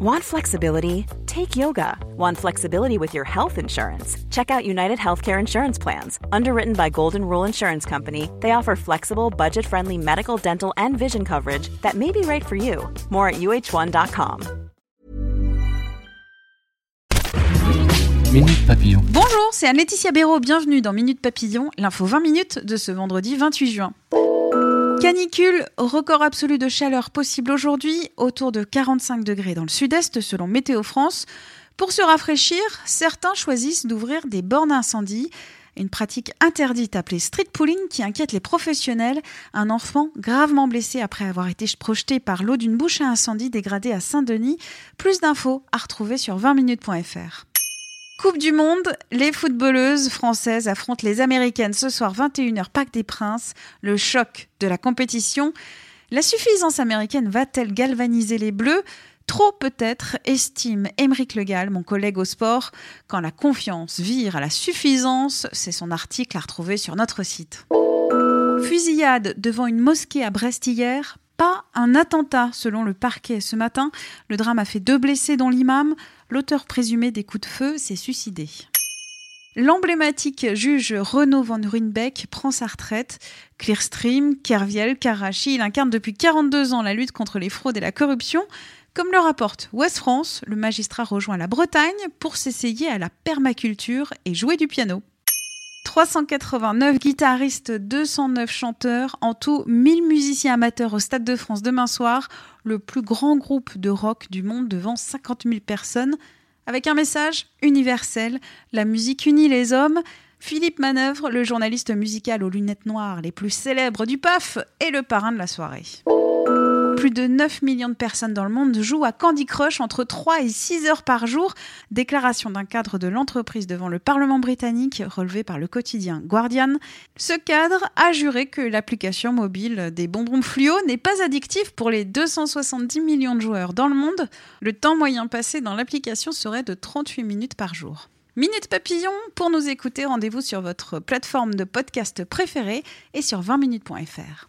Want flexibility? Take yoga. Want flexibility with your health insurance? Check out United Healthcare Insurance Plans. Underwritten by Golden Rule Insurance Company, they offer flexible, budget friendly medical, dental, and vision coverage that may be right for you. More at uh1.com. Minute Papillon. Bonjour, c'est Anne-Laetitia Béraud. Bienvenue dans Minute Papillon, l'info 20 minutes de ce vendredi 28 juin. Canicule, record absolu de chaleur possible aujourd'hui, autour de 45 degrés dans le sud-est selon Météo France. Pour se rafraîchir, certains choisissent d'ouvrir des bornes incendie, une pratique interdite appelée street pooling qui inquiète les professionnels. Un enfant gravement blessé après avoir été projeté par l'eau d'une bouche à incendie dégradée à Saint-Denis. Plus d'infos à retrouver sur 20minutes.fr. Coupe du Monde, les footballeuses françaises affrontent les Américaines ce soir 21h Parc des Princes, le choc de la compétition. La suffisance américaine va-t-elle galvaniser les Bleus? Trop peut-être, estime Émeric Legal, mon collègue au sport. Quand la confiance vire à la suffisance, c'est son article à retrouver sur notre site. Fusillade devant une mosquée à Brest hier, pas un attentat selon le parquet ce matin. Le drame a fait deux blessés dont l'imam. L'auteur présumé des coups de feu s'est suicidé. L'emblématique juge Renaud Van Ruynbeck prend sa retraite. Clearstream, Kerviel, Karachi, il incarne depuis 42 ans la lutte contre les fraudes et la corruption. Comme le rapporte West France, le magistrat rejoint la Bretagne pour s'essayer à la permaculture et jouer du piano. 389 guitaristes, 209 chanteurs, en tout 1000 musiciens amateurs au Stade de France demain soir, le plus grand groupe de rock du monde devant 50 000 personnes, avec un message universel, la musique unit les hommes. Philippe Manœuvre, le journaliste musical aux lunettes noires les plus célèbres du PAF, est le parrain de la soirée. Plus de 9 millions de personnes dans le monde jouent à Candy Crush entre 3 et 6 heures par jour. Déclaration d'un cadre de l'entreprise devant le Parlement britannique relevé par le quotidien Guardian. Ce cadre a juré que l'application mobile des bonbons fluo n'est pas addictive pour les 270 millions de joueurs dans le monde. Le temps moyen passé dans l'application serait de 38 minutes par jour. Minute Papillon, pour nous écouter, rendez-vous sur votre plateforme de podcast préférée et sur 20minutes.fr.